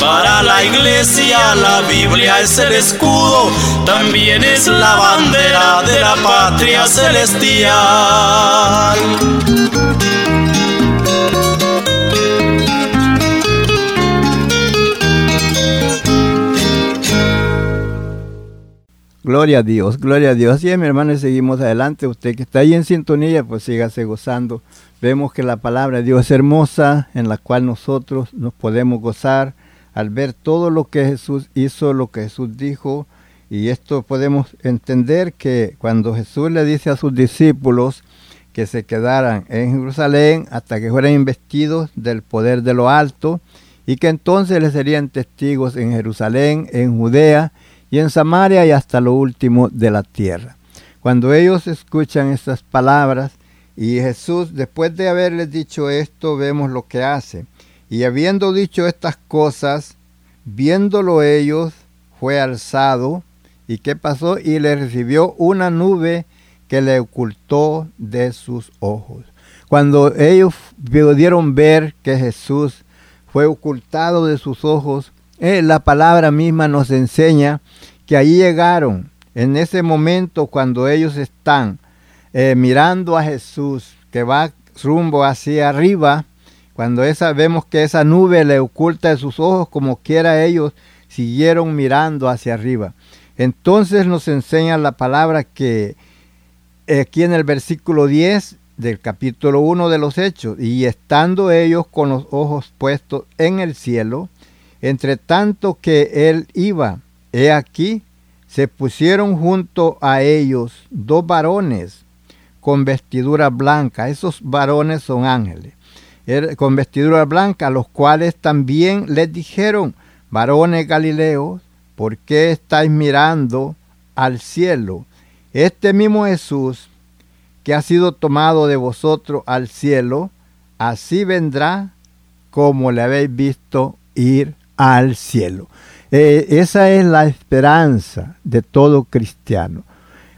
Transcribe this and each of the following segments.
Para la iglesia la Biblia es el escudo, también es la bandera de la patria celestial. Gloria a Dios, gloria a Dios. Así es, mi hermano, y seguimos adelante. Usted que está ahí en sintonía, pues sígase gozando. Vemos que la palabra de Dios es hermosa, en la cual nosotros nos podemos gozar al ver todo lo que Jesús hizo, lo que Jesús dijo, y esto podemos entender que cuando Jesús le dice a sus discípulos que se quedaran en Jerusalén hasta que fueran investidos del poder de lo alto, y que entonces les serían testigos en Jerusalén, en Judea y en Samaria y hasta lo último de la tierra. Cuando ellos escuchan estas palabras y Jesús, después de haberles dicho esto, vemos lo que hace. Y habiendo dicho estas cosas, viéndolo ellos, fue alzado. ¿Y qué pasó? Y le recibió una nube que le ocultó de sus ojos. Cuando ellos pudieron ver que Jesús fue ocultado de sus ojos, eh, la palabra misma nos enseña que ahí llegaron, en ese momento cuando ellos están eh, mirando a Jesús, que va rumbo hacia arriba, cuando esa, vemos que esa nube le oculta de sus ojos, como quiera ellos siguieron mirando hacia arriba. Entonces nos enseña la palabra que aquí en el versículo 10 del capítulo 1 de los Hechos, y estando ellos con los ojos puestos en el cielo, entre tanto que él iba, he aquí, se pusieron junto a ellos dos varones con vestidura blanca. Esos varones son ángeles con vestidura blanca, los cuales también les dijeron, varones Galileos, ¿por qué estáis mirando al cielo? Este mismo Jesús, que ha sido tomado de vosotros al cielo, así vendrá como le habéis visto ir al cielo. Eh, esa es la esperanza de todo cristiano.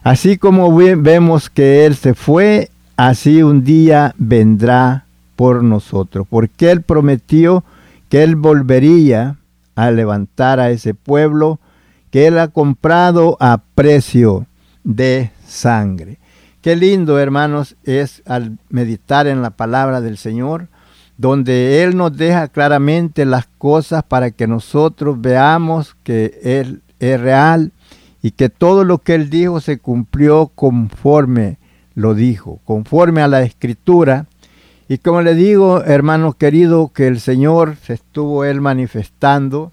Así como vemos que Él se fue, así un día vendrá por nosotros, porque Él prometió que Él volvería a levantar a ese pueblo que Él ha comprado a precio de sangre. Qué lindo, hermanos, es al meditar en la palabra del Señor, donde Él nos deja claramente las cosas para que nosotros veamos que Él es real y que todo lo que Él dijo se cumplió conforme lo dijo, conforme a la escritura y como le digo, hermano querido, que el Señor se estuvo él manifestando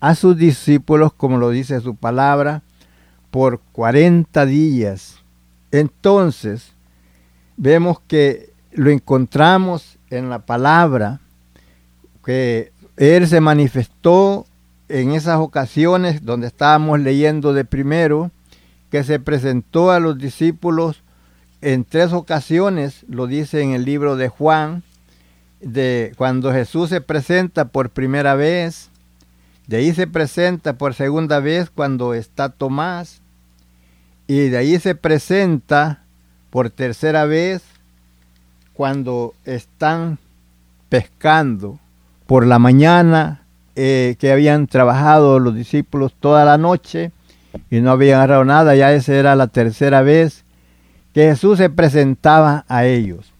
a sus discípulos, como lo dice su palabra, por 40 días. Entonces, vemos que lo encontramos en la palabra, que Él se manifestó en esas ocasiones donde estábamos leyendo de primero, que se presentó a los discípulos en tres ocasiones, lo dice en el libro de Juan, de cuando Jesús se presenta por primera vez, de ahí se presenta por segunda vez cuando está Tomás, y de ahí se presenta por tercera vez cuando están pescando por la mañana, eh, que habían trabajado los discípulos toda la noche y no habían agarrado nada, ya esa era la tercera vez que Jesús se presentaba a ellos.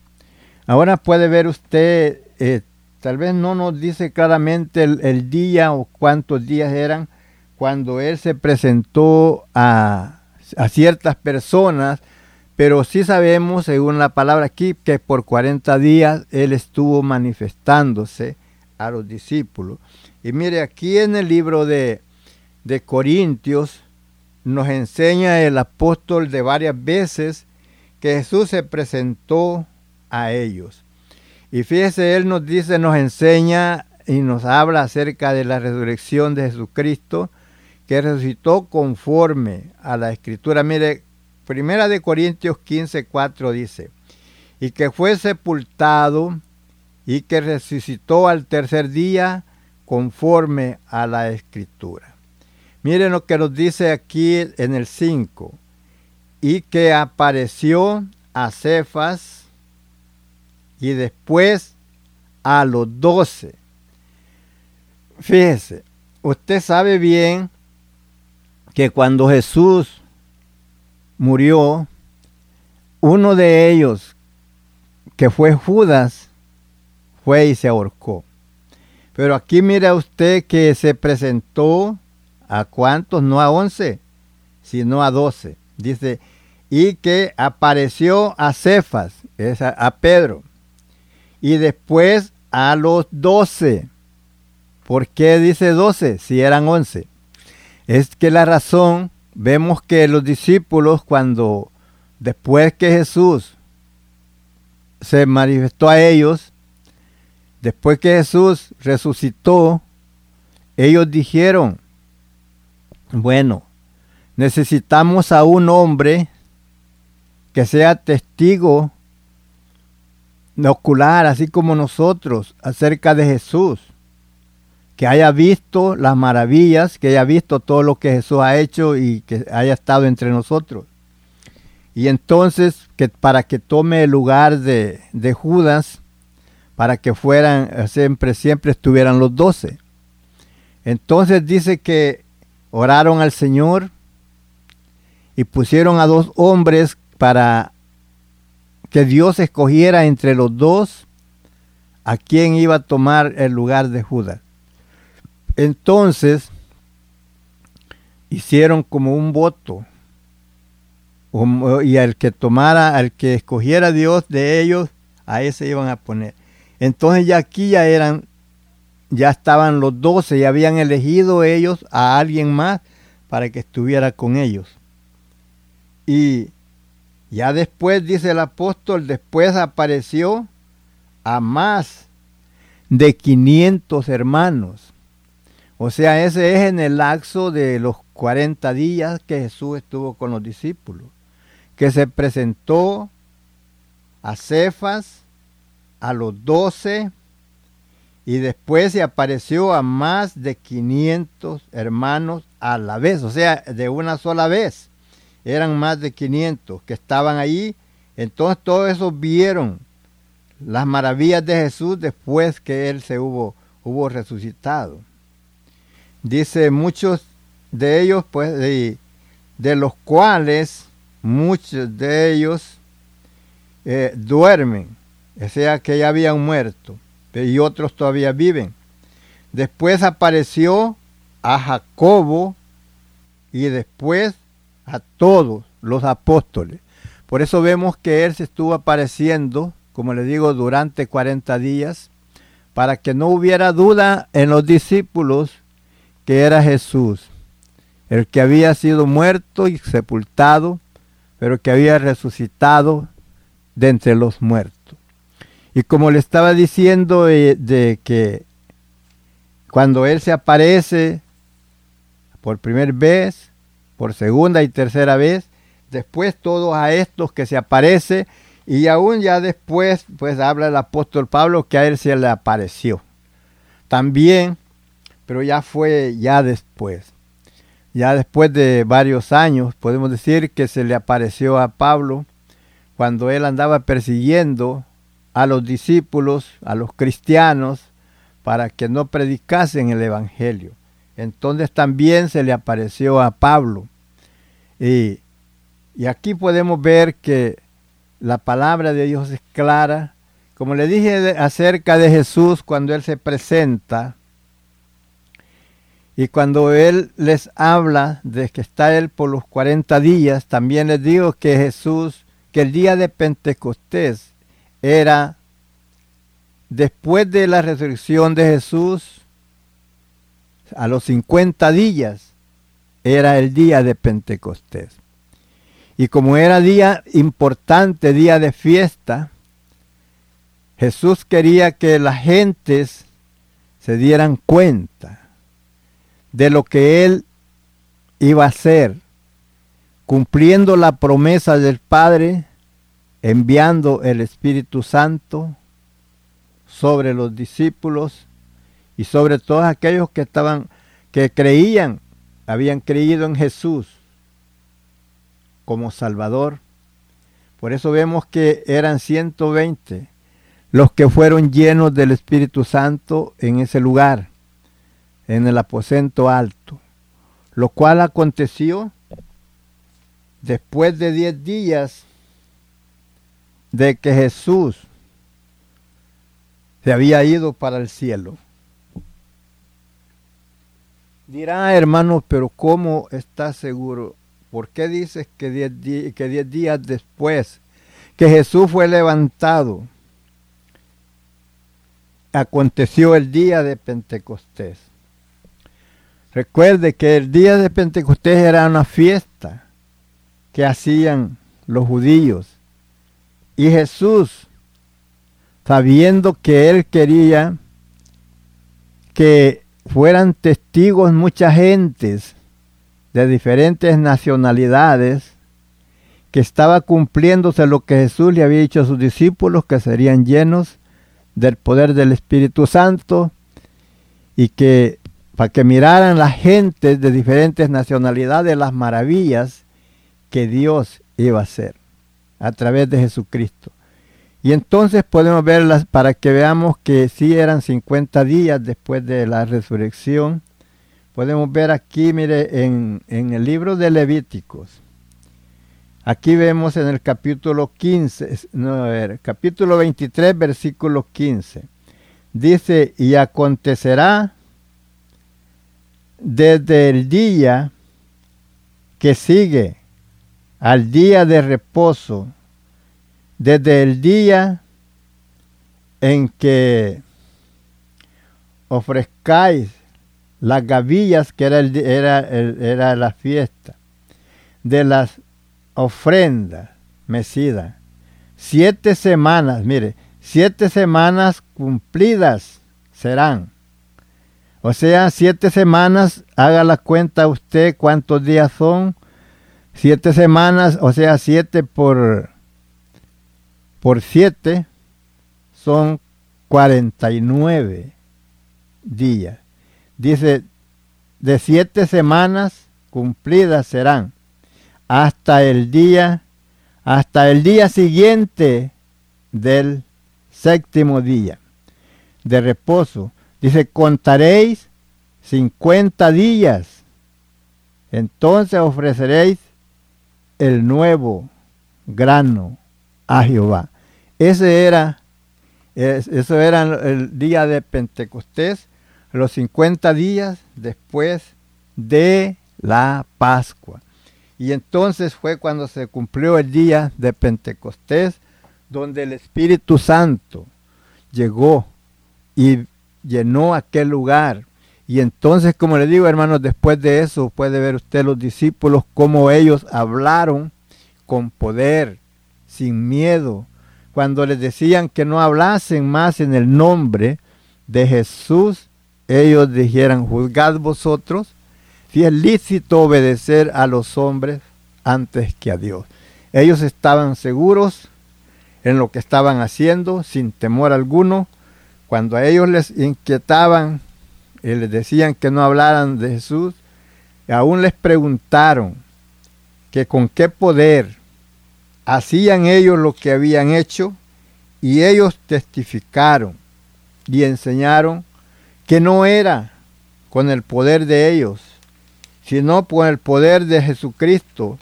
Ahora puede ver usted, eh, tal vez no nos dice claramente el, día o cuántos días eran cuando Él se presentó a, a ciertas personas, pero sí sabemos, según la palabra aquí, que por 40 días Él estuvo manifestándose a los discípulos. Y mire, aquí en el libro de, de Corintios nos enseña el apóstol de varias veces que Jesús se presentó a ellos. Y fíjese, Él nos dice, nos enseña y nos habla acerca de la resurrección de Jesucristo, que resucitó conforme a la escritura. Mire, Primera de Corintios 15, 4 dice, y que fue sepultado y que resucitó al tercer día conforme a la escritura. Miren lo que nos dice aquí en el 5, y que apareció a Cefas y después a los doce. Fíjese, usted sabe bien que cuando Jesús murió, uno de ellos, que fue Judas, fue y se ahorcó. Pero aquí mira usted que se presentó a cuántos, no a once, sino a doce. Dice, y que apareció a Cefas, es a, Pedro, y después a los doce. ¿Por qué dice doce si eran once? Es que la razón vemos que los discípulos cuando después que Jesús se manifestó a ellos, después que Jesús resucitó, ellos dijeron, bueno, necesitamos a un hombre que sea testigo ocular, así como nosotros, acerca de Jesús que haya visto las maravillas, que haya visto todo lo que Jesús ha hecho y que haya estado entre nosotros. Y entonces, que para que tome el lugar de, de Judas, para que fueran, siempre, siempre estuvieran los doce. Entonces dice que oraron al Señor y pusieron a dos hombres para que Dios escogiera entre los dos a quien iba a tomar el lugar de Judas. Entonces, hicieron como un voto. Y al que tomara, al que escogiera Dios de ellos, a ese iban a poner. Entonces ya aquí ya eran, ya estaban los doce, y habían elegido ellos a alguien más para que estuviera con ellos. Y ya después, dice el apóstol, después apareció a más de 500 hermanos o sea, ese es en el lapso de los 40 días que Jesús estuvo con los discípulos, que se presentó a Cefas, a los doce, y después se apareció a más de 500 hermanos a la vez, o sea, de una sola vez. Eran más de 500 que estaban ahí. Entonces todos esos vieron las maravillas de Jesús después que Él se hubo, hubo resucitado. Dice muchos de ellos, pues, de, los cuales muchos de ellos eh, duermen, o sea que ya habían muerto, y otros todavía viven. Después apareció a Jacobo y después a todos los apóstoles. Por eso vemos que él se estuvo apareciendo, como le digo, durante 40 días, para que no hubiera duda en los discípulos que era Jesús, el que había sido muerto y sepultado, pero que había resucitado de entre los muertos. Y como le estaba diciendo eh, de, que cuando Él se aparece por primera vez, por segunda y tercera vez, después todos a estos que se aparece, y aún ya después, pues habla el apóstol Pablo que a Él se le apareció. También pero ya fue ya después. Ya después de varios años, podemos decir que se le apareció a Pablo cuando él andaba persiguiendo a los discípulos, a los cristianos, para que no predicasen el Evangelio. Entonces también se le apareció a Pablo. Y, y aquí podemos ver que la palabra de Dios es clara. Como le dije acerca de Jesús cuando Él se presenta y cuando Él les habla de que está Él por los 40 días, también les digo que Jesús, que el día de Pentecostés era después de la resurrección de Jesús, a los 50 días, era el día de Pentecostés. Y como era día importante, día de fiesta, Jesús quería que las gentes se dieran cuenta de lo que Él iba a hacer, cumpliendo la promesa del Padre, enviando el Espíritu Santo sobre los discípulos y sobre todos aquellos que estaban, que creían, habían creído en Jesús como Salvador. Por eso vemos que eran 120 los que fueron llenos del Espíritu Santo en ese lugar, en el aposento alto, lo cual aconteció después de 10 días de que Jesús se había ido para el cielo. Dirá, hermano, pero ¿cómo está seguro? ¿Por qué dices que diez, que diez días después que Jesús fue levantado, aconteció el día de Pentecostés? Recuerde que el día de Pentecostés era una fiesta que hacían los judíos. Y Jesús sabiendo que él quería que fueran testigos muchas gentes de diferentes nacionalidades, que estaba cumpliéndose lo que Jesús le había dicho a sus discípulos, que serían llenos del poder del Espíritu Santo y que para que miraran las gentes de diferentes nacionalidades las maravillas que Dios iba a hacer a través de Jesucristo. Y entonces podemos verlas para que veamos que sí eran 50 días después de la resurrección. Podemos ver aquí, mire, en, el libro de Levíticos. Aquí vemos en el capítulo 15, no, a ver, capítulo 23, versículo 15. Dice, y acontecerá desde el día que sigue al día de reposo desde el día en que ofrezcáis las gavillas, que era, era, era la fiesta, de las ofrendas mecidas. Siete semanas, mire, siete semanas cumplidas serán. O sea, siete semanas, haga la cuenta usted cuántos días son. Siete semanas, o sea, siete por por 7 son 49 días. Dice, de siete semanas cumplidas serán hasta el día, hasta el día siguiente del séptimo día de reposo. Dice, contaréis 50 días. Entonces ofreceréis el nuevo grano a Jehová. Ese era, eso era el día de Pentecostés, los 50 días después de la Pascua. Y entonces fue cuando se cumplió el día de Pentecostés, donde el Espíritu Santo llegó y llenó aquel lugar. Y entonces, como le digo, hermanos, después de eso puede ver usted los discípulos cómo ellos hablaron con poder, sin miedo, cuando les decían que no hablasen más en el nombre de Jesús, ellos dijeran, juzgad vosotros si es lícito obedecer a los hombres antes que a Dios. Ellos estaban seguros en lo que estaban haciendo, sin temor alguno. Cuando a ellos les inquietaban y les decían que no hablaran de Jesús, aún les preguntaron que con qué poder hacían ellos lo que habían hecho y ellos testificaron y enseñaron que no era con el poder de ellos, sino con el poder de Jesucristo,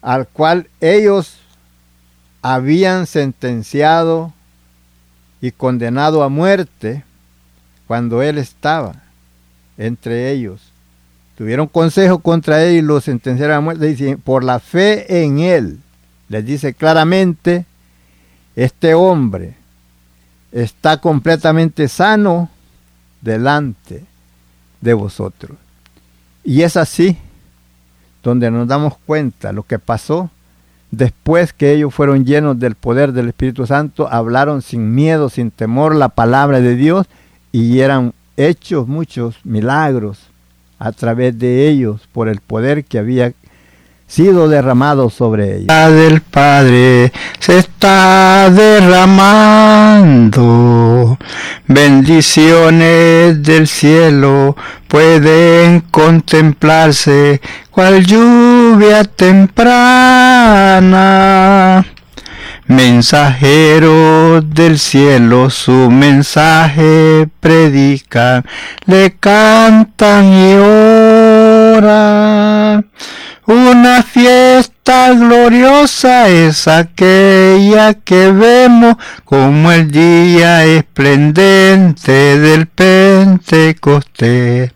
al cual ellos habían sentenciado y condenado a muerte cuando él estaba entre ellos. Tuvieron consejo contra él y lo sentenciaron a muerte. Dicen, por la fe en él, les dice claramente, este hombre está completamente sano delante de vosotros. Y es así donde nos damos cuenta lo que pasó después que ellos fueron llenos del poder del Espíritu Santo, hablaron sin miedo, sin temor la palabra de Dios y eran hechos muchos milagros a través de ellos por el poder que había sido derramado sobre ellos. La del Padre se está derramando, bendiciones del cielo pueden contemplarse cual lluvia temprana. Mensajeros del cielo su mensaje predican, le cantan y oran. Una fiesta gloriosa es aquella que vemos como el día esplendente del Pentecostés.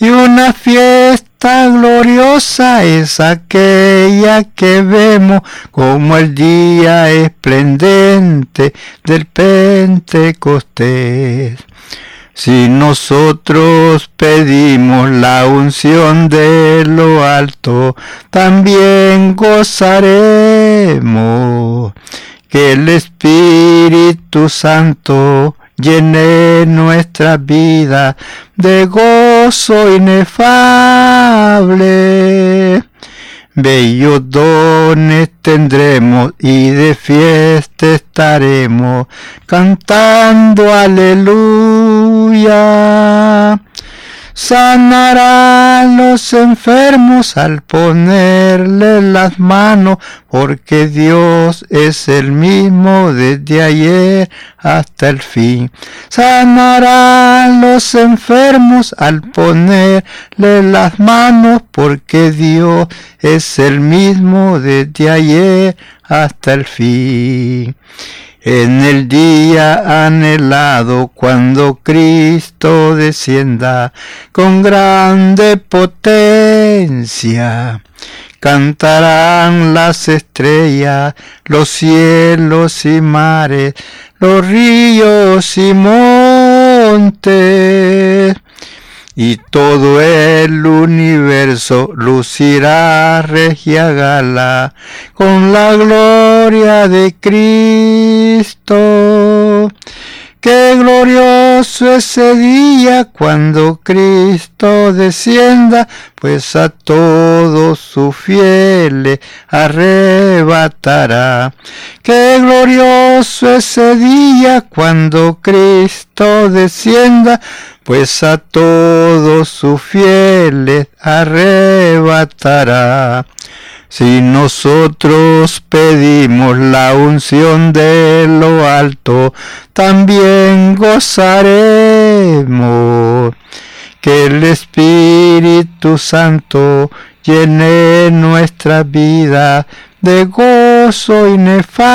Y una fiesta gloriosa es aquella que vemos como el día esplendente del Pentecostés. Si nosotros pedimos la unción de lo alto, también gozaremos que el Espíritu Santo llene nuestra vida de gozo inefable. Bellos dones tendremos y de fiesta estaremos cantando aleluya. Sanará a los enfermos al ponerle las manos, porque Dios es el mismo desde ayer hasta el fin. Sanará a los enfermos al ponerle las manos, porque Dios es el mismo desde ayer hasta el fin en el día anhelado cuando Cristo descienda con grande potencia. Cantarán las estrellas, los cielos y mares, los ríos y montes y todo el universo lucirá regia gala con la gloria de Cristo. Qué glorioso ese día cuando Cristo descienda, pues a todos sus fieles arrebatará. Qué glorioso ese día cuando Cristo descienda, pues a todos sus fieles arrebatará. Si nosotros pedimos la unción de lo alto, también gozaremos. Que el Espíritu Santo llene nuestra vida de gozo inefable.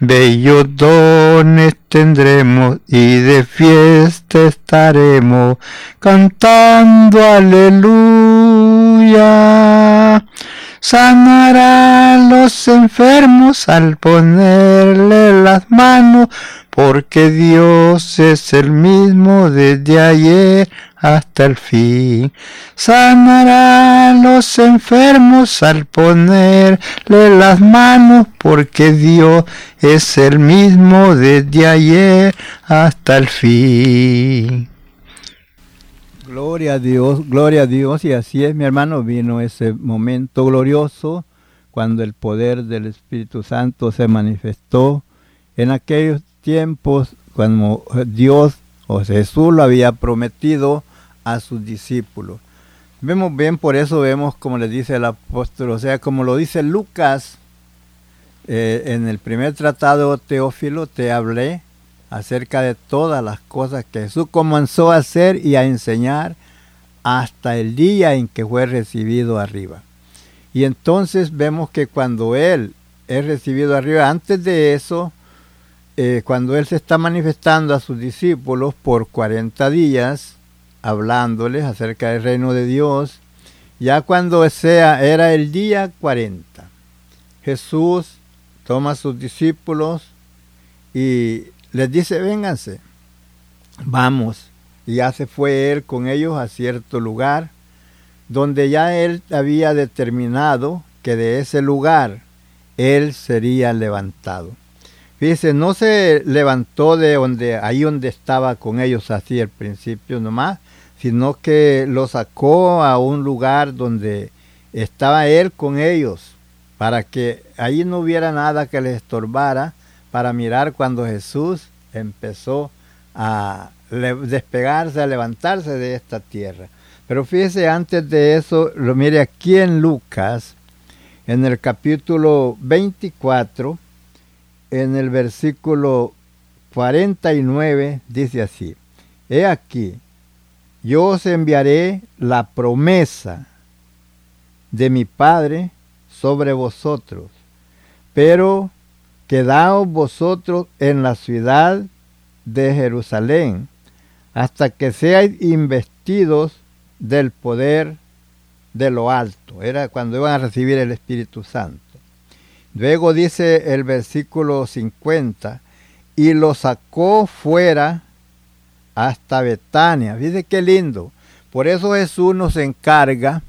Bellos dones tendremos y de fiesta estaremos cantando aleluya. Sanará a los enfermos al ponerle las manos, porque Dios es el mismo desde ayer hasta el fin. Sanará a los enfermos al ponerle las manos, porque Dios es el mismo desde ayer hasta el fin. Gloria a Dios, gloria a Dios. Y así es, mi hermano, vino ese momento glorioso cuando el poder del Espíritu Santo se manifestó en aquellos tiempos cuando Dios o Jesús lo había prometido a sus discípulos. Vemos bien, por eso vemos como le dice el apóstol, o sea, como lo dice Lucas, eh, en el primer tratado Teófilo te hablé acerca de todas las cosas que Jesús comenzó a hacer y a enseñar hasta el día en que fue recibido arriba. Y entonces vemos que cuando Él es recibido arriba, antes de eso, eh, cuando Él se está manifestando a sus discípulos por 40 días, hablándoles acerca del reino de Dios. Ya cuando sea, era el día 40, Jesús toma a sus discípulos y les dice, vénganse, vamos. Y ya se fue él con ellos a cierto lugar, donde ya él había determinado que de ese lugar él sería levantado. Fíjense, no se levantó de donde, ahí donde estaba con ellos así al principio nomás, sino que lo sacó a un lugar donde estaba él con ellos, para que allí no hubiera nada que les estorbara, para mirar cuando Jesús empezó a despegarse, a levantarse de esta tierra. Pero fíjese, antes de eso, lo mire aquí en Lucas, en el capítulo 24, en el versículo 49, dice así, He aquí, yo os enviaré la promesa de mi Padre sobre vosotros, pero quedaos vosotros en la ciudad de Jerusalén hasta que seáis investidos del poder de lo alto. Era cuando iban a recibir el Espíritu Santo. Luego dice el versículo 50, y lo sacó fuera hasta Betania. Fíjese qué lindo. Por eso Jesús nos encarga,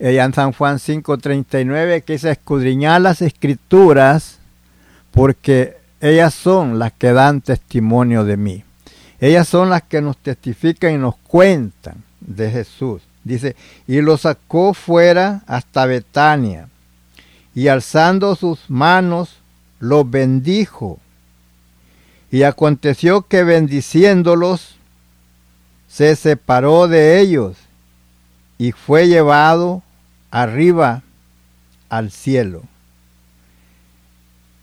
eh, en San Juan 5:39, que se escudriñar las escrituras, porque ellas son las que dan testimonio de mí. Ellas son las que nos testifican y nos cuentan de Jesús. Dice, y lo sacó fuera hasta Betania, y alzando sus manos, lo bendijo. Y aconteció que bendiciéndolos, se separó de ellos y fue llevado arriba al cielo.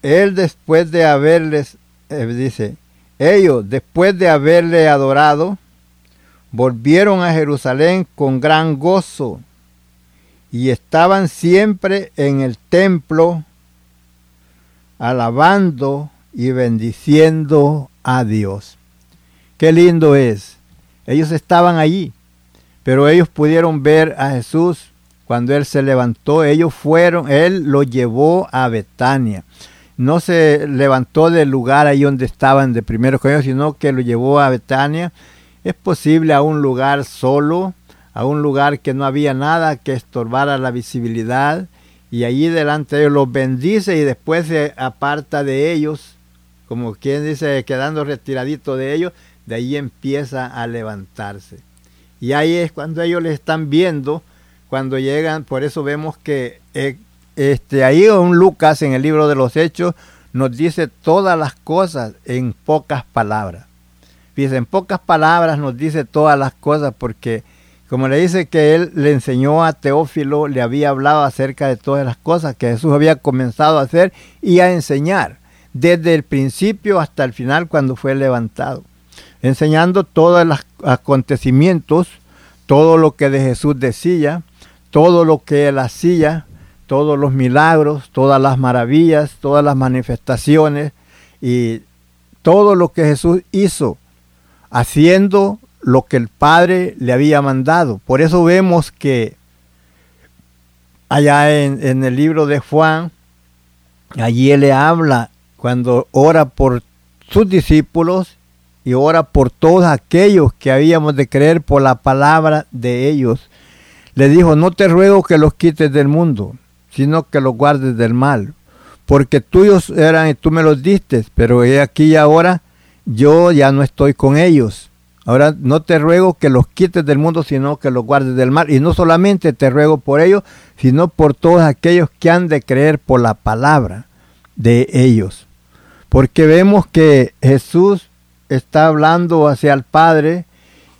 Él después de haberles, eh, dice, ellos después de haberle adorado, volvieron a Jerusalén con gran gozo y estaban siempre en el templo alabando y bendiciendo a Dios. Qué lindo es. Ellos estaban allí, pero ellos pudieron ver a Jesús cuando Él se levantó. Ellos fueron, Él lo llevó a Betania. No se levantó del lugar ahí donde estaban de primeros con ellos, sino que lo llevó a Betania. Es posible a un lugar solo, a un lugar que no había nada que estorbara la visibilidad y allí delante de ellos los bendice y después se aparta de ellos, como quien dice, quedando retiradito de ellos, de ahí empieza a levantarse. Y ahí es cuando ellos le están viendo, cuando llegan, por eso vemos que eh, este, ahí un Lucas en el libro de los Hechos nos dice todas las cosas en pocas palabras. Fíjense, en pocas palabras nos dice todas las cosas porque como le dice que él le enseñó a Teófilo, le había hablado acerca de todas las cosas que Jesús había comenzado a hacer y a enseñar, desde el principio hasta el final cuando fue levantado, enseñando todos los acontecimientos, todo lo que de Jesús decía, todo lo que él hacía, todos los milagros, todas las maravillas, todas las manifestaciones y todo lo que Jesús hizo, haciendo lo que el Padre le había mandado. Por eso vemos que allá en, el libro de Juan, allí él le habla cuando ora por sus discípulos y ora por todos aquellos que habíamos de creer por la palabra de ellos. Le dijo, no te ruego que los quites del mundo, sino que los guardes del mal, porque tuyos eran y tú me los diste, pero aquí y ahora yo ya no estoy con ellos Ahora no te ruego que los quites del mundo, sino que los guardes del mal. Y no solamente te ruego por ellos, sino por todos aquellos que han de creer por la palabra de ellos. Porque vemos que Jesús está hablando hacia el Padre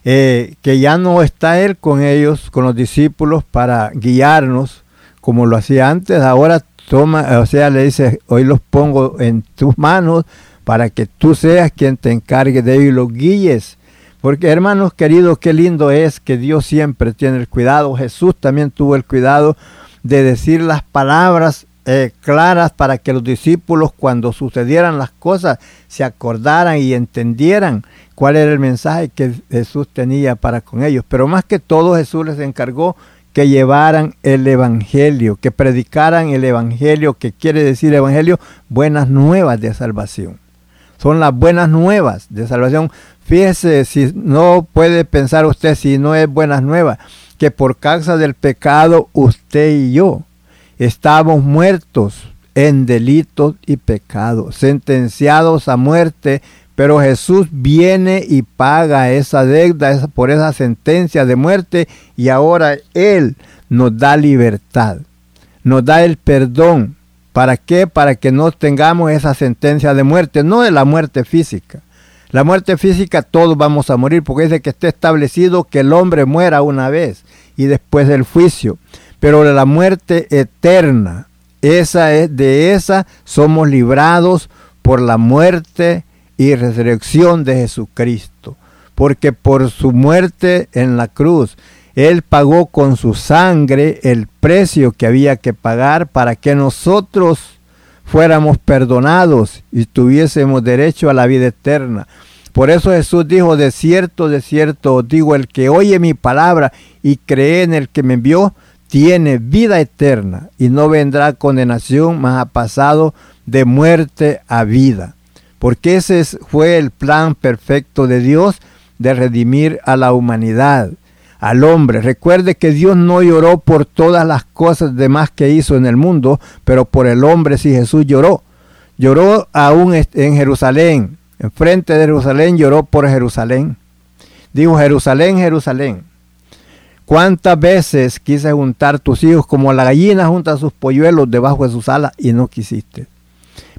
eh, que ya no está Él con ellos, con los discípulos, para guiarnos como lo hacía antes, ahora toma, o sea, le dice, hoy los pongo en tus manos para que tú seas quien te encargue de ellos y los guíes. Porque hermanos queridos, qué lindo es que Dios siempre tiene el cuidado. Jesús también tuvo el cuidado de decir las palabras eh, claras para que los discípulos cuando sucedieran las cosas se acordaran y entendieran cuál era el mensaje que Jesús tenía para con ellos. Pero más que todo Jesús les encargó que llevaran el Evangelio, que predicaran el Evangelio, que quiere decir Evangelio, buenas nuevas de salvación. Son las buenas nuevas de salvación. Fíjese si no puede pensar usted si no es buenas nuevas, que por causa del pecado usted y yo estamos muertos en delitos y pecados, sentenciados a muerte pero Jesús viene y paga esa deuda por esa sentencia de muerte y ahora Él nos da libertad, nos da el perdón. ¿Para qué? Para que no tengamos esa sentencia de muerte, no de la muerte física. La muerte física todos vamos a morir porque de que esté establecido que el hombre muera una vez y después del juicio. Pero la muerte eterna, esa es de esa somos librados por la muerte y resurrección de Jesucristo. Porque por su muerte en la cruz, Él pagó con su sangre el precio que había que pagar para que nosotros fuéramos perdonados y tuviésemos derecho a la vida eterna. Por eso Jesús dijo, de cierto, de cierto, digo, el que oye mi palabra y cree en el que me envió, tiene vida eterna y no vendrá condenación, más ha pasado de muerte a vida porque ese fue el plan perfecto de Dios de redimir a la humanidad, al hombre. Recuerde que Dios no lloró por todas las cosas demás que hizo en el mundo, pero por el hombre sí Jesús lloró. Lloró aún en Jerusalén, enfrente de Jerusalén lloró por Jerusalén. Dijo Jerusalén, Jerusalén. ¿Cuántas veces quise juntar tus hijos como la gallina junta sus polluelos debajo de sus alas y no quisiste?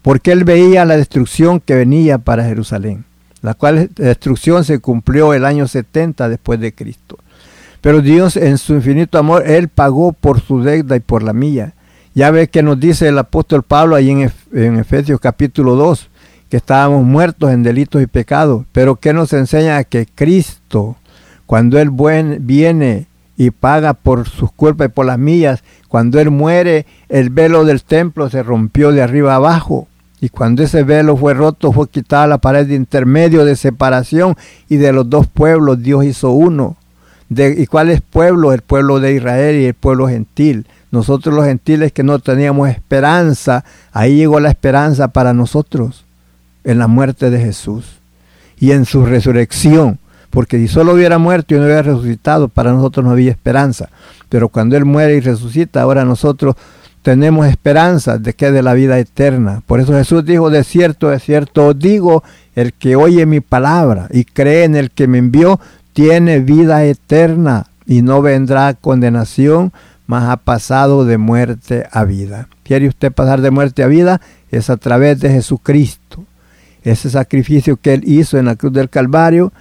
Porque él veía la destrucción que venía para Jerusalén, la cual destrucción se cumplió el año 70 después de Cristo. Pero Dios en su infinito amor, Él pagó por su deuda y por la mía. Ya ve que nos dice el apóstol Pablo ahí en, Efesios capítulo 2, que estábamos muertos en delitos y pecados, pero que nos enseña que Cristo, cuando Él viene y paga por sus culpas y por las mías, cuando Él muere, el velo del templo se rompió de arriba abajo y cuando ese velo fue roto, fue quitada la pared de intermedio de separación y de los dos pueblos Dios hizo uno. ¿Y cuál es pueblo? El pueblo de Israel y el pueblo gentil. Nosotros los gentiles que no teníamos esperanza, ahí llegó la esperanza para nosotros, en la muerte de Jesús y en su resurrección. Porque si solo hubiera muerto y no hubiera resucitado, para nosotros no había esperanza. Pero cuando Él muere y resucita, ahora nosotros tenemos esperanza de que de la vida eterna. Por eso Jesús dijo, de cierto, de cierto digo, el que oye mi palabra y cree en el que me envió, tiene vida eterna y no vendrá condenación, mas ha pasado de muerte a vida. ¿Quiere usted pasar de muerte a vida? Es a través de Jesucristo. Ese sacrificio que Él hizo en la cruz del Calvario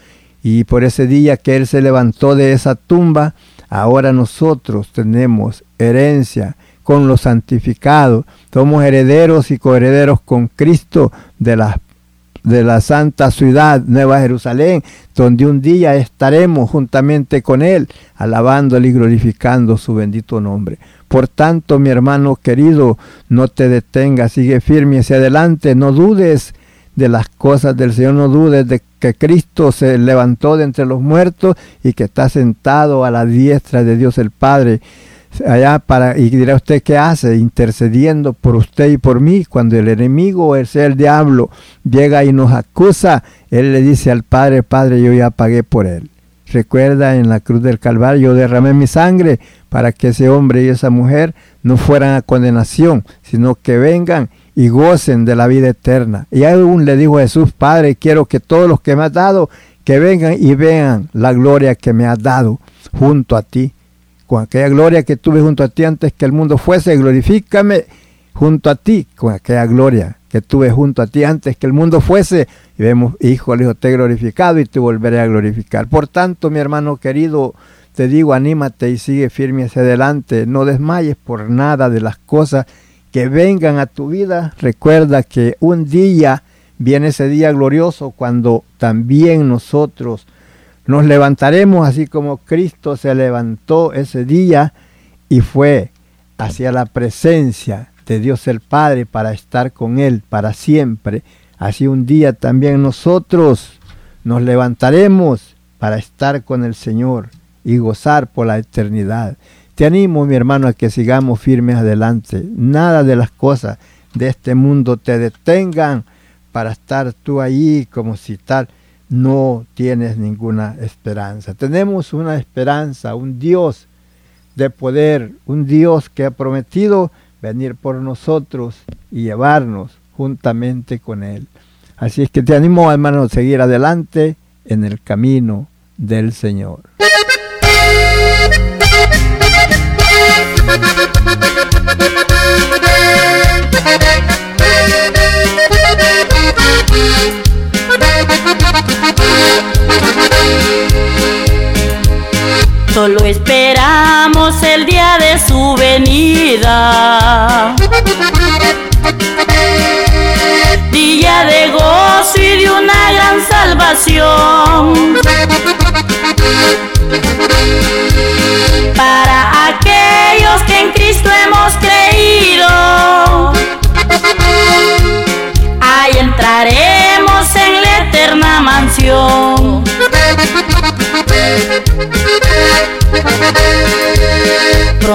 y por ese día que Él se levantó de esa tumba, ahora nosotros tenemos herencia con los santificados. Somos herederos y coherederos con Cristo de la, de la santa ciudad, Nueva Jerusalén, donde un día estaremos juntamente con Él, alabándole y glorificando su bendito nombre. Por tanto, mi hermano querido, no te detengas, sigue firme hacia adelante, no dudes de las cosas del Señor, no dudes de que Cristo se levantó de entre los muertos y que está sentado a la diestra de Dios el Padre allá para, y dirá usted qué hace, intercediendo por usted y por mí, cuando el enemigo, el sea el diablo, llega y nos acusa, él le dice al Padre, Padre, yo ya pagué por él. Recuerda en la cruz del Calvario, yo derramé mi sangre para que ese hombre y esa mujer no fueran a condenación, sino que vengan y gocen de la vida eterna. Y aún le dijo Jesús, Padre, quiero que todos los que me has dado, que vengan y vean la gloria que me has dado junto a ti con aquella gloria que tuve junto a ti antes que el mundo fuese, glorifícame junto a ti con aquella gloria que tuve junto a ti antes que el mundo fuese. Y vemos, hijo, hijo, te he glorificado y te volveré a glorificar. Por tanto, mi hermano querido, te digo, anímate y sigue firme hacia adelante. No desmayes por nada de las cosas que vengan a tu vida. Recuerda que un día viene ese día glorioso cuando también nosotros nos levantaremos así como Cristo se levantó ese día y fue hacia la presencia de Dios el Padre para estar con Él para siempre. Así un día también nosotros nos levantaremos para estar con el Señor y gozar por la eternidad. Te animo, mi hermano, a que sigamos firmes adelante. Nada de las cosas de este mundo te detengan para estar tú ahí como si tal. No tienes ninguna esperanza. Tenemos una esperanza, un Dios de poder, un Dios que ha prometido venir por nosotros y llevarnos juntamente con Él. Así es que te animo, hermano, a seguir adelante en el camino del Señor. Solo esperamos el día de su venida. Día de gozo y de una gran salvación. Para aquellos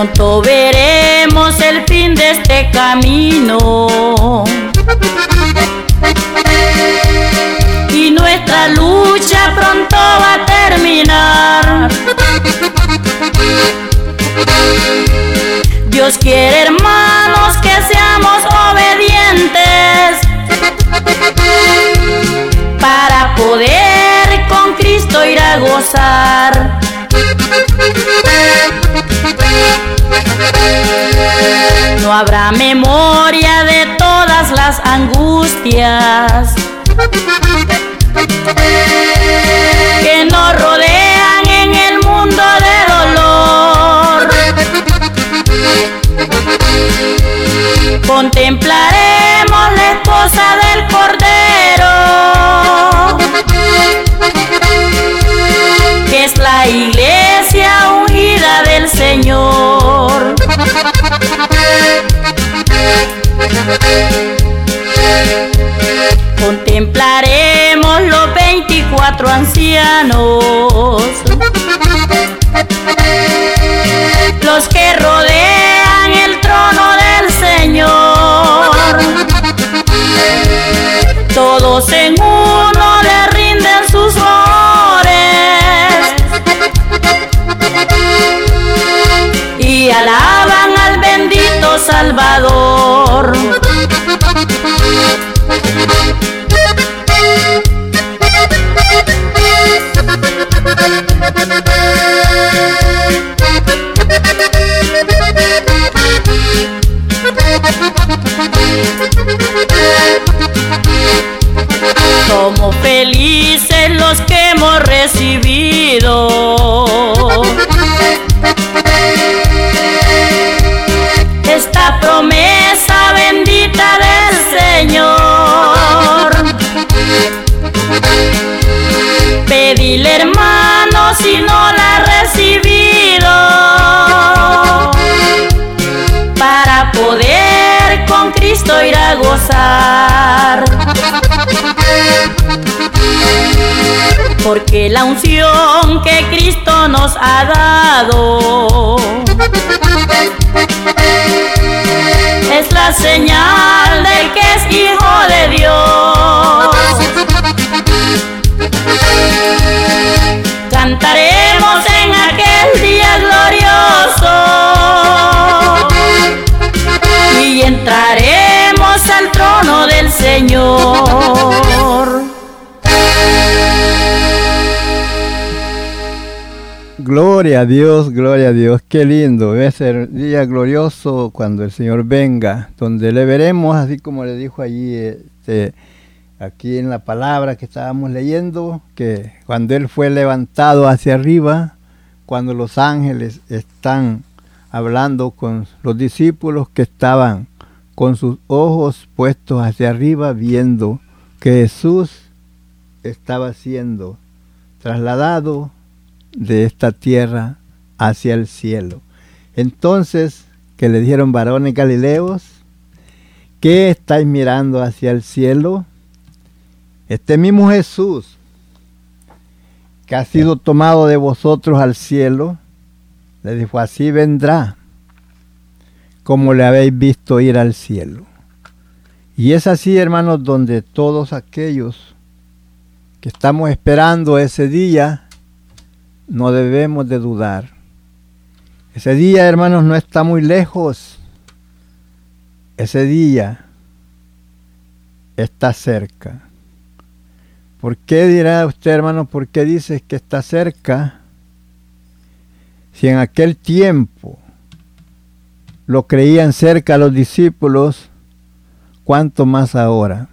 Pronto veremos el fin de este camino. Y nuestra lucha pronto va a terminar. Dios quiere hermanos que seamos obedientes para poder con Cristo ir a gozar. No habrá memoria de todas las angustias que nos rodean en el mundo de dolor. Contemplaremos la esposa del Cordero, que es la iglesia ungida del Señor. Contemplaremos los 24 ancianos, los que rodean el trono del Señor. Todos en uno le rinden sus honores y alaban Salvador. Somos felices los que hemos recibido Porque la unción que Cristo nos ha dado es la señal del que es hijo de Dios. Cantaremos Señor. Gloria a Dios, gloria a Dios, qué lindo. A ser día glorioso cuando el Señor venga, donde le veremos, así como le dijo allí, este, aquí en la palabra que estábamos leyendo, que cuando Él fue levantado hacia arriba, cuando los ángeles están hablando con los discípulos que estaban con sus ojos puestos hacia arriba, viendo que Jesús estaba siendo trasladado de esta tierra hacia el cielo. Entonces, que le dijeron varones galileos, ¿qué estáis mirando hacia el cielo? Este mismo Jesús, que ha sido tomado de vosotros al cielo, le dijo, así vendrá, como le habéis visto ir al cielo. Y es así, hermanos, donde todos aquellos que estamos esperando ese día, no debemos de dudar. Ese día, hermanos, no está muy lejos. Ese día está cerca. ¿Por qué dirá usted, hermano, por qué dices que está cerca? Si en aquel tiempo lo creían cerca los discípulos, ¿cuánto más ahora?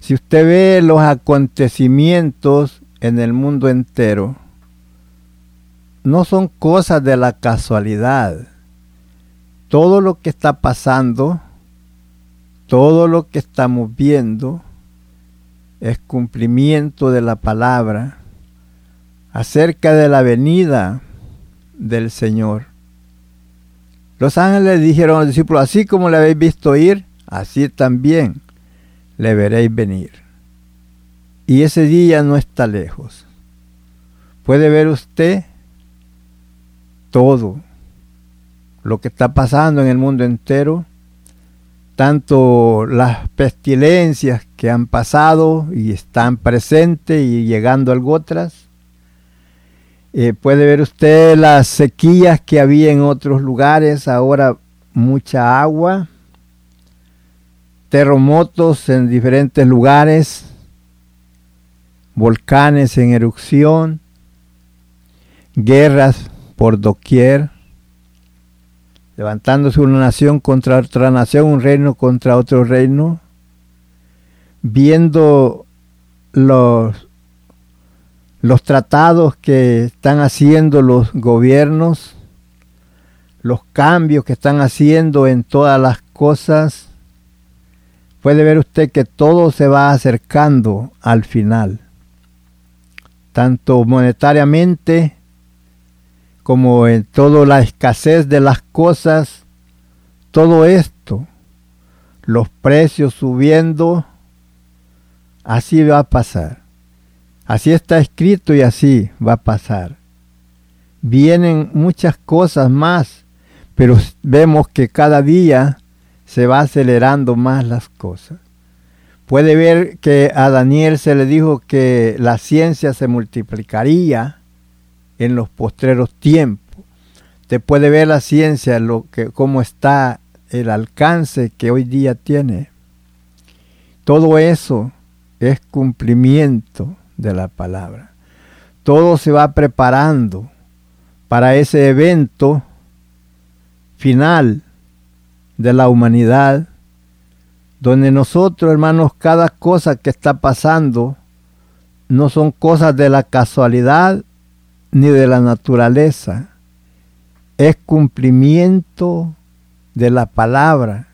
Si usted ve los acontecimientos en el mundo entero, no son cosas de la casualidad. Todo lo que está pasando, todo lo que estamos viendo, es cumplimiento de la palabra acerca de la venida del Señor. Los ángeles dijeron a los discípulos, así como le habéis visto ir, así también le veréis venir. Y ese día no está lejos. Puede ver usted todo lo que está pasando en el mundo entero, tanto las pestilencias que han pasado y están presentes y llegando algo otras. Eh, puede ver usted las sequías que había en otros lugares, ahora mucha agua, terremotos en diferentes lugares, volcanes en erupción, guerras por doquier, levantándose una nación contra otra nación, un reino contra otro reino, viendo los, los tratados que están haciendo los gobiernos, los cambios que están haciendo en todas las cosas, puede ver usted que todo se va acercando al final, tanto monetariamente como en toda la escasez de las cosas, todo esto, los precios subiendo, así va a pasar. Así está escrito y así va a pasar. Vienen muchas cosas más, pero vemos que cada día se va acelerando más las cosas. Puede ver que a Daniel se le dijo que la ciencia se multiplicaría, en los postreros tiempos. Te puede ver la ciencia, lo que, cómo está el alcance que hoy día tiene. Todo eso es cumplimiento de la palabra. Todo se va preparando para ese evento final de la humanidad, donde nosotros, hermanos, cada cosa que está pasando no son cosas de la casualidad ni de la naturaleza. Es cumplimiento de la palabra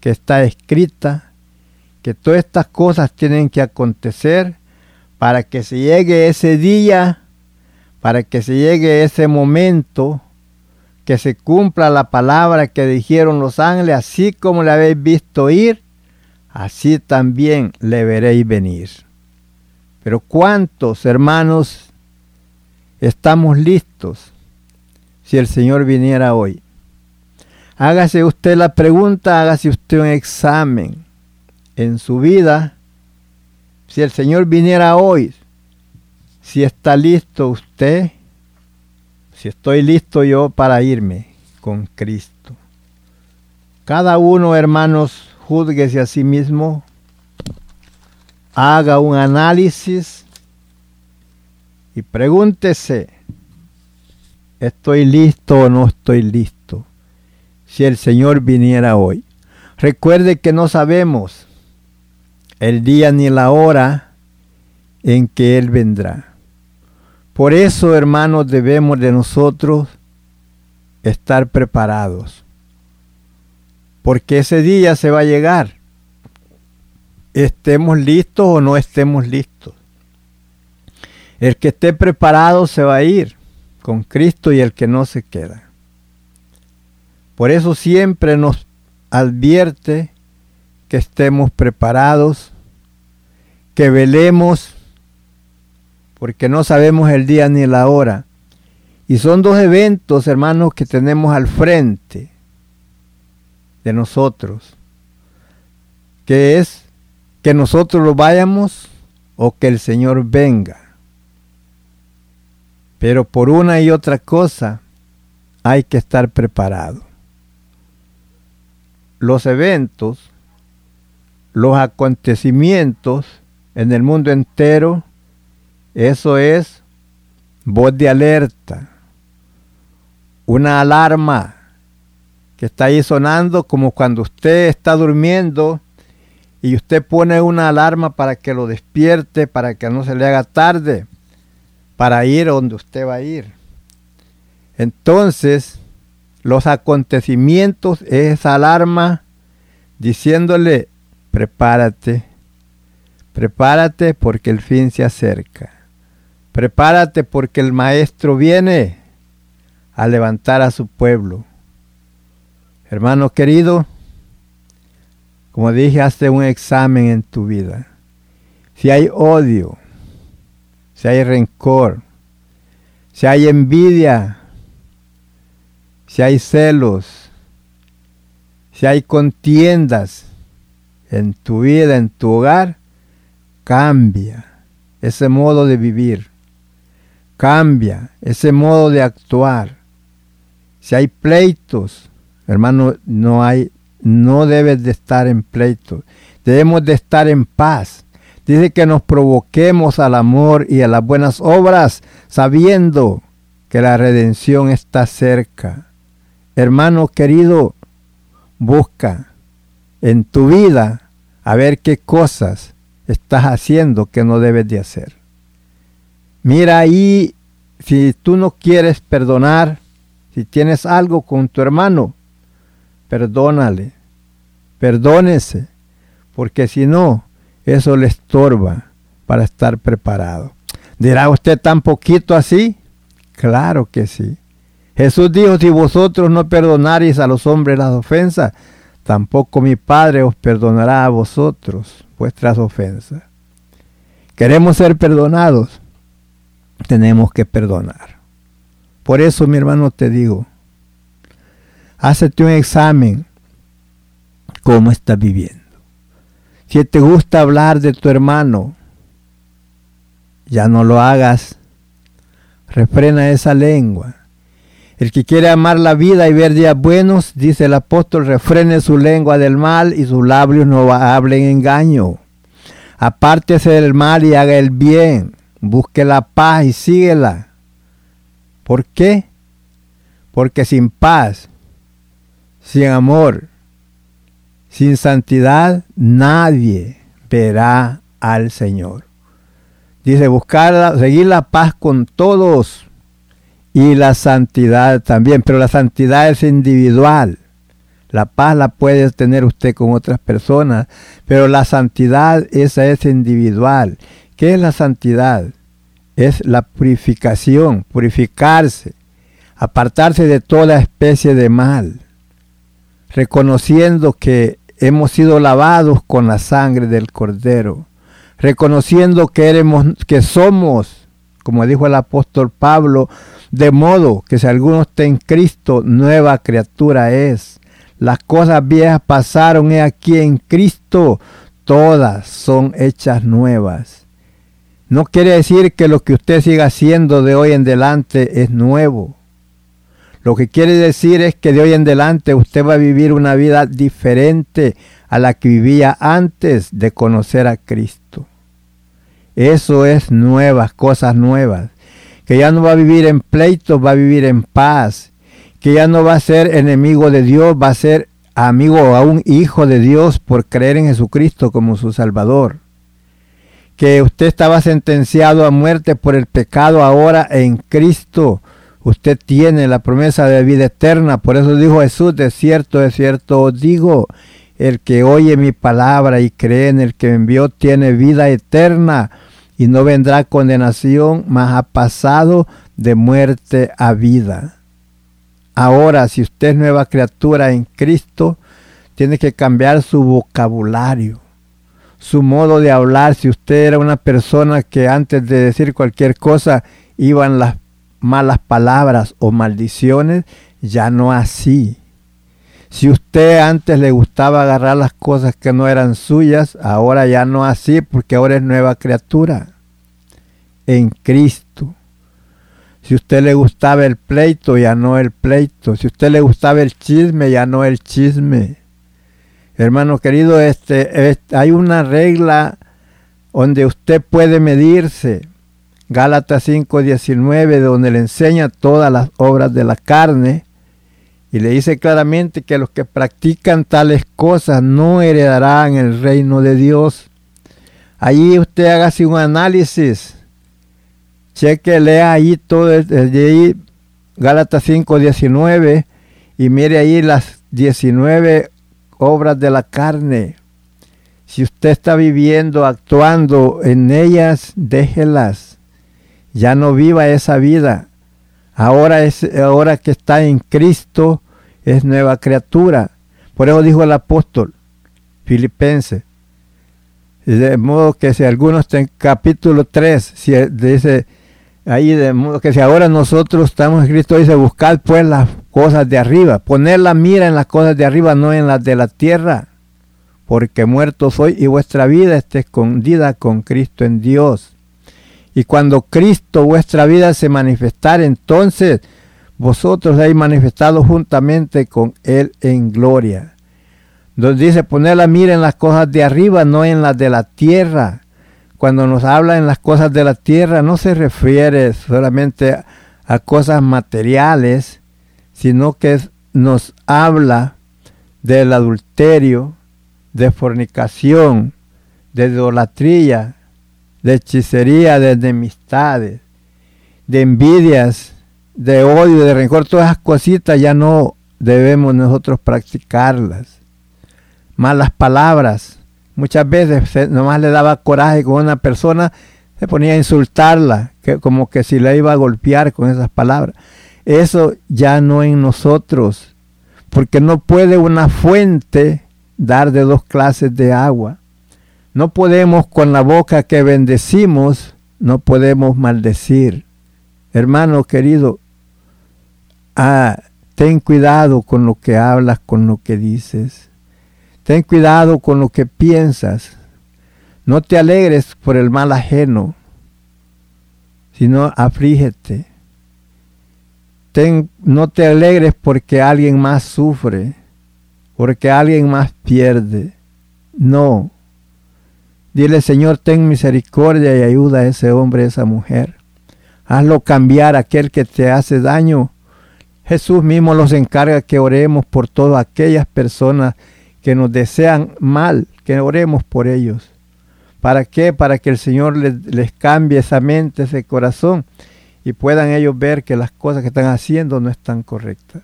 que está escrita, que todas estas cosas tienen que acontecer para que se llegue ese día, para que se llegue ese momento, que se cumpla la palabra que dijeron los ángeles, así como le habéis visto ir, así también le veréis venir. Pero ¿cuántos hermanos estamos listos si el Señor viniera hoy. Hágase usted la pregunta, hágase usted un examen en su vida. Si el Señor viniera hoy, si está listo usted, si estoy listo yo para irme con Cristo. Cada uno, hermanos, juzguese a sí mismo, haga un análisis y pregúntese, ¿Estoy listo o no estoy listo? Si el Señor viniera hoy. Recuerde que no sabemos el día ni la hora en que Él vendrá. Por eso, hermanos, debemos de nosotros estar preparados. Porque ese día se va a llegar. Estemos listos o no estemos listos. El que esté preparado se va a ir con Cristo y el que no se queda. Por eso siempre nos advierte que estemos preparados, que velemos, porque no sabemos el día ni la hora. Y son dos eventos, hermanos, que tenemos al frente de nosotros, que es que nosotros lo vayamos o que el Señor venga. Pero por una y otra cosa hay que estar preparado. Los eventos, los acontecimientos en el mundo entero, eso es voz de alerta, una alarma que está ahí sonando como cuando usted está durmiendo y usted pone una alarma para que lo despierte, para que no se le haga tarde, para ir donde usted va a ir. Entonces, los acontecimientos es esa alarma diciéndole, prepárate, prepárate porque el fin se acerca. Prepárate porque el maestro viene a levantar a su pueblo. Hermano querido, como dije, hazte un examen en tu vida. Si hay odio, si hay rencor, si hay envidia, si hay celos, si hay contiendas en tu vida, en tu hogar, cambia ese modo de vivir. Cambia ese modo de actuar. Si hay pleitos, hermano, no hay, no debes de estar en pleitos. Debemos de estar en paz. Dice que nos provoquemos al amor y a las buenas obras, sabiendo que la redención está cerca. Hermano querido, busca en tu vida a ver qué cosas estás haciendo que no debes de hacer. Mira ahí, si tú no quieres perdonar, si tienes algo con tu hermano, perdónale, perdónese, porque si no, eso le estorba para estar preparado. ¿Dirá usted tan poquito así? Claro que sí. Jesús dijo, si vosotros no perdonaréis a los hombres las ofensas, tampoco mi Padre os perdonará a vosotros vuestras ofensas. Queremos ser perdonados, tenemos que perdonar. Por eso, mi hermano, te digo, hácete un examen, cómo estás viviendo. Si te gusta hablar de tu hermano, ya no lo hagas. Refrena esa lengua. El que quiere amar la vida y ver días buenos, dice el apóstol, refrene su lengua del mal y sus labios no hablen engaño. Apártese del mal y haga el bien. Busque la paz y síguela. ¿Por qué? Porque sin paz, sin amor, sin santidad nadie verá al Señor. Dice, buscar, seguir la paz con todos y la santidad también, pero la santidad es individual. La paz la puede tener usted con otras personas, pero la santidad esa es individual. ¿Qué es la santidad? Es la purificación, purificarse, apartarse de toda especie de mal, reconociendo que hemos sido lavados con la sangre del Cordero, reconociendo que, que somos, como dijo el apóstol Pablo, de modo que si alguno está en Cristo, nueva criatura es. Las cosas viejas pasaron, he aquí en Cristo, todas son hechas nuevas. No quiere decir que lo que usted siga haciendo de hoy en adelante es nuevo. Lo que quiere decir es que de hoy en adelante usted va a vivir una vida diferente a la que vivía antes de conocer a Cristo. Eso es nuevas, cosas nuevas. Que ya no va a vivir en pleitos, va a vivir en paz, que ya no va a ser enemigo de Dios, va a ser amigo a un hijo de Dios por creer en Jesucristo como su Salvador. Que usted estaba sentenciado a muerte por el pecado ahora en Cristo. Usted tiene la promesa de vida eterna. Por eso dijo Jesús, de cierto, de cierto os digo, el que oye mi palabra y cree en el que me envió tiene vida eterna y no vendrá condenación, mas ha pasado de muerte a vida. Ahora, si usted es nueva criatura en Cristo, tiene que cambiar su vocabulario, su modo de hablar. Si usted era una persona que antes de decir cualquier cosa iban las malas palabras o maldiciones, ya no así. Si usted antes le gustaba agarrar las cosas que no eran suyas, ahora ya no así, porque ahora es nueva criatura en Cristo. Si usted le gustaba el pleito, ya no el pleito. Si usted le gustaba el chisme, ya no el chisme. Hermano querido, este, hay una regla donde usted puede medirse. Gálatas 5:19, donde le enseña todas las obras de la carne y le dice claramente que los que practican tales cosas no heredarán el reino de Dios. Allí usted hágase un análisis. Cheque, lea ahí todo desde ahí, Gálatas 5, 19, y mire ahí las 19 obras de la carne. Si usted está viviendo, actuando en ellas, déjelas. Ya no viva esa vida. Ahora, es, ahora que está en Cristo, es nueva criatura. Por eso dijo el apóstol filipense. De modo que si alguno está en capítulo 3, si dice ahí, de modo que si ahora nosotros estamos en Cristo, dice buscar pues las cosas de arriba, poner la mira en las cosas de arriba, no en las de la tierra, porque muerto soy y vuestra vida está escondida con Cristo en Dios. Y cuando Cristo vuestra vida se manifestare, entonces vosotros habéis manifestado juntamente con Él en gloria. Donde dice poner la mira en las cosas de arriba, no en las de la tierra. Cuando nos habla en las cosas de la tierra, no se refiere solamente a cosas materiales, sino que nos habla del adulterio, de fornicación, de idolatría, de hechicería, de enemistades, de envidias, de odio, de rencor, todas esas cositas ya no debemos nosotros practicarlas. Malas palabras. Muchas veces nomás le daba coraje con una persona, se ponía a insultarla, que, como que si la iba a golpear con esas palabras. Eso ya no en nosotros, porque no puede una fuente dar de dos clases de agua. No podemos con la boca que bendecimos, no podemos maldecir. Hermano querido, Ah, ten cuidado con lo que hablas, con lo que dices. Ten cuidado con lo que piensas. No te alegres por el mal ajeno, sino afrígete. Ten, no te alegres porque alguien más sufre, porque alguien más pierde. No. Dile, Señor, ten misericordia y ayuda a ese hombre, a esa mujer. Hazlo cambiar aquel que te hace daño Jesús mismo nos encarga que oremos por todas aquellas personas que nos desean mal, que oremos por ellos. ¿Para qué? Para que el Señor les, cambie esa mente, ese corazón y puedan ellos ver que las cosas que están haciendo no están correctas.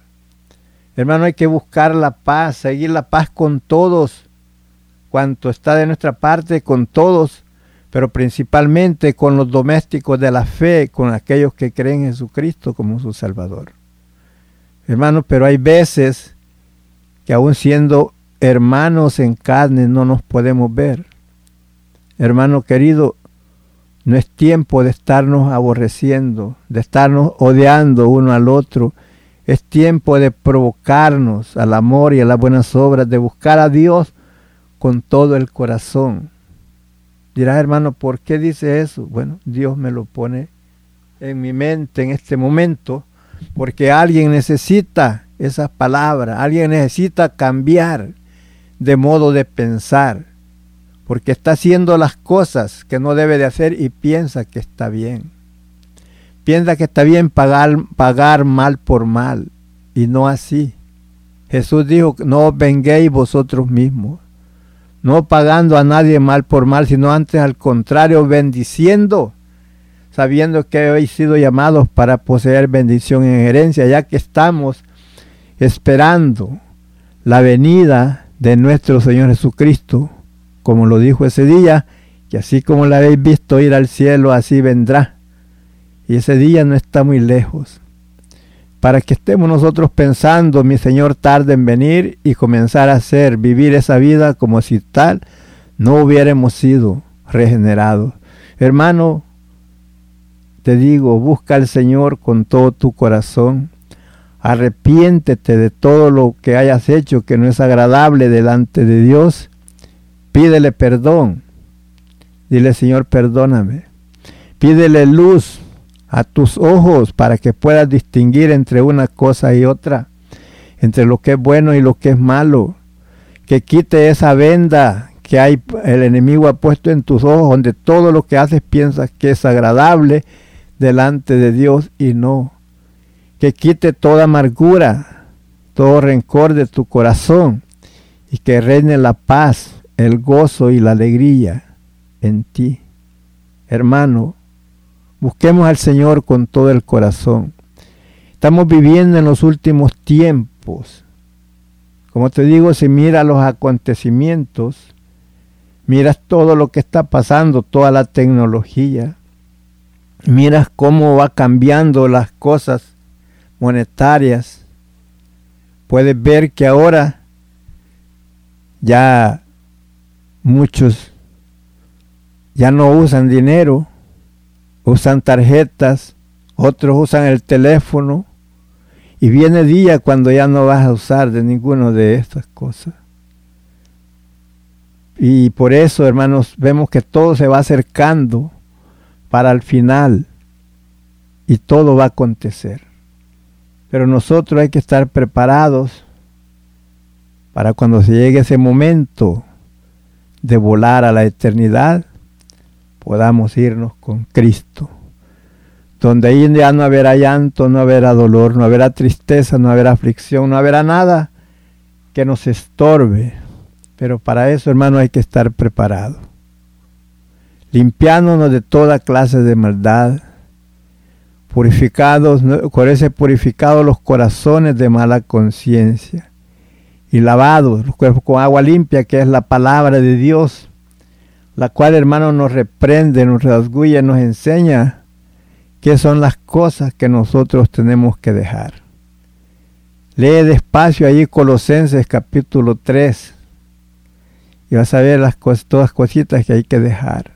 Hermano, hay que buscar la paz, seguir la paz con todos, cuanto está de nuestra parte, con todos, pero principalmente con los domésticos de la fe, con aquellos que creen en Jesucristo como su Salvador. Hermanos, pero hay veces que aún siendo hermanos en carne no nos podemos ver. Hermano querido, no es tiempo de estarnos aborreciendo, de estarnos odiando uno al otro. Es tiempo de provocarnos al amor y a las buenas obras, de buscar a Dios con todo el corazón. Dirás, hermano, ¿por qué dice eso? Bueno, Dios me lo pone en mi mente en este momento porque alguien necesita esas palabras, alguien necesita cambiar de modo de pensar, porque está haciendo las cosas que no debe de hacer y piensa que está bien. piensa que está bien pagar, pagar mal por mal y no así. Jesús dijo, no os venguéis vosotros mismos, no pagando a nadie mal por mal, sino antes al contrario, bendiciendo, sabiendo que habéis sido llamados para poseer bendición en herencia, ya que estamos esperando la venida de nuestro Señor Jesucristo, como lo dijo ese día, que así como la habéis visto ir al cielo, así vendrá. Y ese día no está muy lejos para que estemos nosotros pensando, mi Señor tarde en venir y comenzar a hacer, vivir esa vida como si tal no hubiéramos sido regenerados. Hermano, te digo, busca al Señor con todo tu corazón, arrepiéntete de todo lo que hayas hecho que no es agradable delante de Dios, pídele perdón, dile Señor, perdóname, pídele luz a tus ojos para que puedas distinguir entre una cosa y otra, entre lo que es bueno y lo que es malo. Que quite esa venda que hay, el enemigo ha puesto en tus ojos, donde todo lo que haces piensas que es agradable delante de Dios y no. Que quite toda amargura, todo rencor de tu corazón y que reine la paz, el gozo y la alegría en ti. Hermano, Busquemos al Señor con todo el corazón. Estamos viviendo en los últimos tiempos. Como te digo, si miras los acontecimientos, miras todo lo que está pasando, toda la tecnología, miras cómo va cambiando las cosas monetarias, puedes ver que ahora ya muchos ya no usan dinero, usan tarjetas, otros usan el teléfono, y viene día cuando ya no vas a usar de ninguno de estas cosas. Y por eso, hermanos, vemos que todo se va acercando para el final y todo va a acontecer. Pero nosotros hay que estar preparados para cuando se llegue ese momento de volar a la eternidad, podamos irnos con Cristo. Donde ahí ya no habrá llanto, no habrá dolor, no habrá tristeza, no habrá aflicción, no habrá nada que nos estorbe. Pero para eso, hermano, hay que estar preparado. Limpiándonos de toda clase de maldad, purificados, con ese purificado los corazones de mala conciencia y lavados los cuerpos con agua limpia, que es la palabra de Dios la cual, hermano, nos reprende, nos rasgulla, nos enseña qué son las cosas que nosotros tenemos que dejar. Lee despacio allí Colosenses capítulo 3 y vas a ver las cosas, todas las cositas que hay que dejar.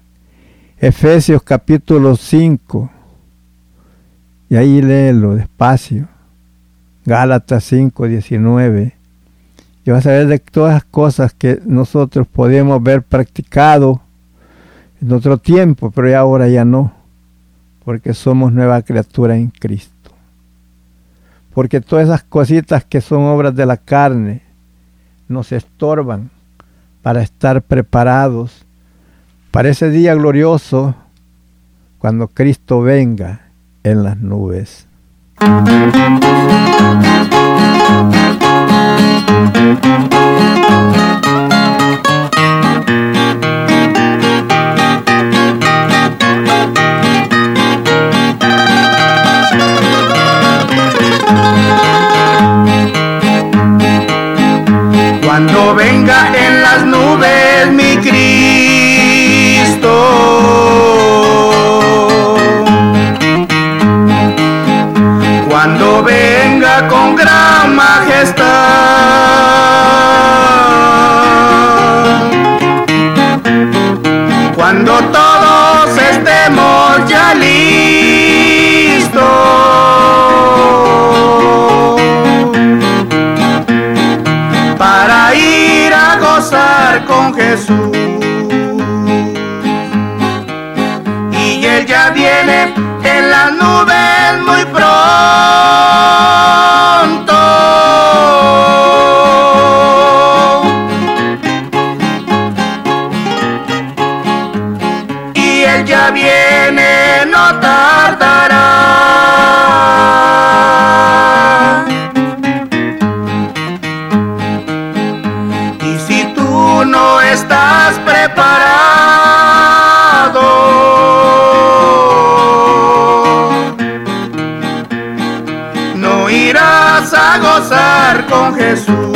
Efesios capítulo 5 y ahí léelo despacio. Gálatas 5, 19. Y vas a ver de todas las cosas que nosotros podemos ver practicado en otro tiempo, pero ahora ya no, porque somos nueva criatura en Cristo. Porque todas esas cositas que son obras de la carne nos estorban para estar preparados para ese día glorioso cuando Cristo venga en las nubes. Con Jesús. Jesús.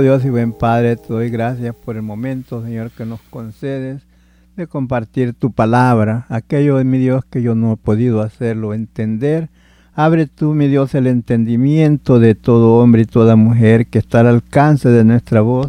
Dios y buen Padre, te doy gracias por el momento, Señor, que nos concedes de compartir tu palabra. Aquello de mi Dios que yo no he podido hacerlo entender. Abre tú, mi Dios, el entendimiento de todo hombre y toda mujer que está al alcance de nuestra voz,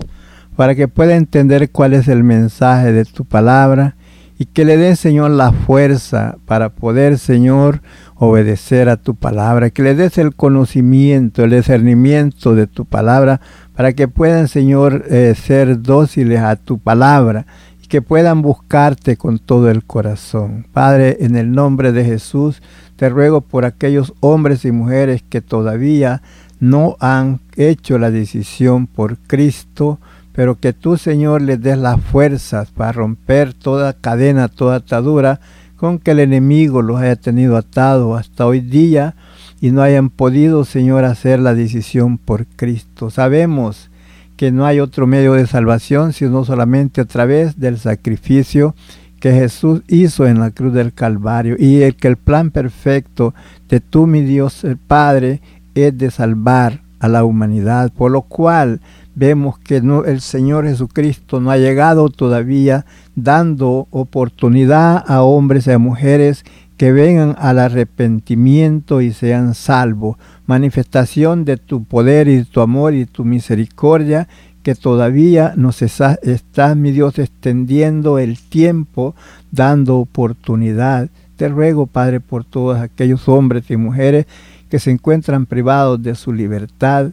para que pueda entender cuál es el mensaje de tu palabra y que le des, Señor, la fuerza para poder, Señor, obedecer a tu palabra, que le des el conocimiento, el discernimiento de tu palabra, para que puedan, Señor, eh, ser dóciles a tu palabra y que puedan buscarte con todo el corazón. Padre, en el nombre de Jesús, te ruego por aquellos hombres y mujeres que todavía no han hecho la decisión por Cristo, pero que tú, Señor, les des las fuerzas para romper toda cadena, toda atadura con que el enemigo los haya tenido atados hasta hoy día y no hayan podido, Señor, hacer la decisión por Cristo. Sabemos que no hay otro medio de salvación sino solamente a través del sacrificio que Jesús hizo en la cruz del Calvario y el que el plan perfecto de tú, mi Dios, el Padre, es de salvar a la humanidad, por lo cual vemos que no, el Señor Jesucristo no ha llegado todavía dando oportunidad a hombres y a mujeres que vengan al arrepentimiento y sean salvos. Manifestación de tu poder y tu amor y tu misericordia que todavía nos está, está, mi Dios, extendiendo el tiempo, dando oportunidad. Te ruego, Padre, por todos aquellos hombres y mujeres que se encuentran privados de su libertad,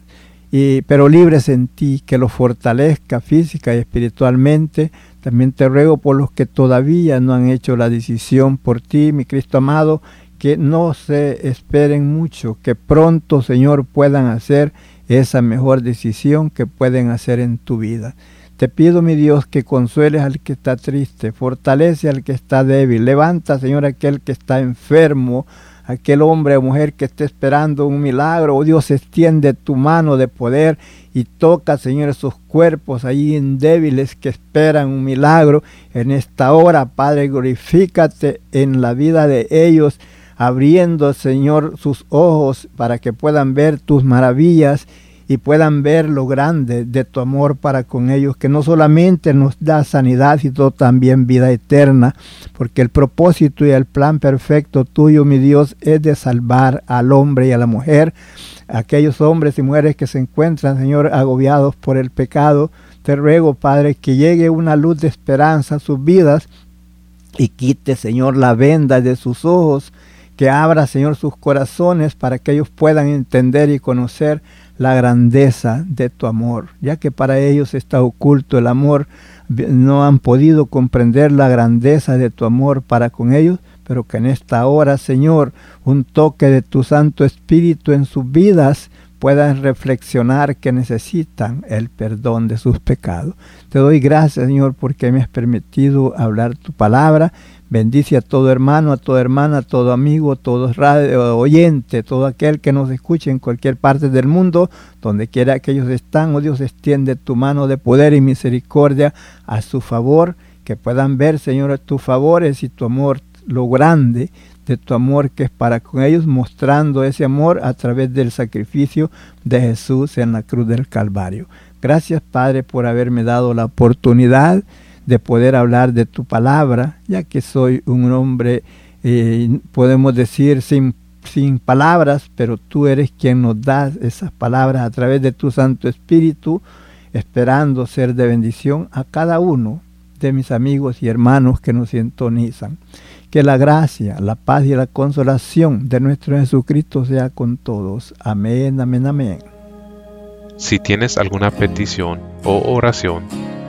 y, pero libres en ti, que los fortalezca física y espiritualmente. También te ruego por los que todavía no han hecho la decisión por ti, mi Cristo amado, que no se esperen mucho, que pronto, Señor, puedan hacer esa mejor decisión que pueden hacer en tu vida. Te pido, mi Dios, que consueles al que está triste, fortalece al que está débil, levanta, Señor, aquel que está enfermo, aquel hombre o mujer que esté esperando un milagro. Oh Dios, extiende tu mano de poder y toca, Señor, esos cuerpos ahí en débiles que esperan un milagro. En esta hora, Padre, glorifícate en la vida de ellos abriendo, Señor, sus ojos para que puedan ver tus maravillas y puedan ver lo grande de tu amor para con ellos, que no solamente nos da sanidad, sino también vida eterna, porque el propósito y el plan perfecto tuyo, mi Dios, es de salvar al hombre y a la mujer, aquellos hombres y mujeres que se encuentran, Señor, agobiados por el pecado. Te ruego, Padre, que llegue una luz de esperanza a sus vidas y quite, Señor, la venda de sus ojos que abra, Señor, sus corazones para que ellos puedan entender y conocer la grandeza de tu amor, ya que para ellos está oculto el amor, no han podido comprender la grandeza de tu amor para con ellos, pero que en esta hora, Señor, un toque de tu Santo Espíritu en sus vidas puedan reflexionar que necesitan el perdón de sus pecados. Te doy gracias, Señor, porque me has permitido hablar tu palabra. Bendice a todo hermano, a toda hermana, a todo amigo, a todo radio, oyente, todo aquel que nos escuche en cualquier parte del mundo, donde quiera que ellos están, oh Dios, extiende tu mano de poder y misericordia a su favor, que puedan ver, Señor, tus favores y tu amor, lo grande de tu amor que es para con ellos, mostrando ese amor a través del sacrificio de Jesús en la cruz del Calvario. Gracias Padre por haberme dado la oportunidad de poder hablar de tu palabra, ya que soy un hombre, eh, podemos decir, sin, sin palabras, pero tú eres quien nos das esas palabras a través de tu Santo Espíritu, esperando ser de bendición a cada uno de mis amigos y hermanos que nos sintonizan. Que la gracia, la paz y la consolación de nuestro Jesucristo sea con todos. Amén, amén, amén. Si tienes alguna petición o oración,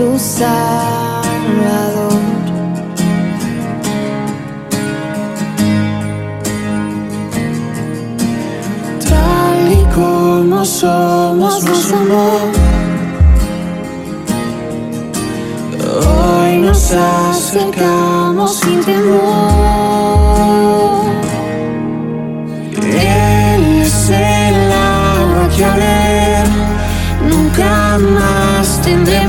su Salvador. Tal y como somos, nos amó. Hoy nos acercamos sin temor. Él es el agua que a ver nunca más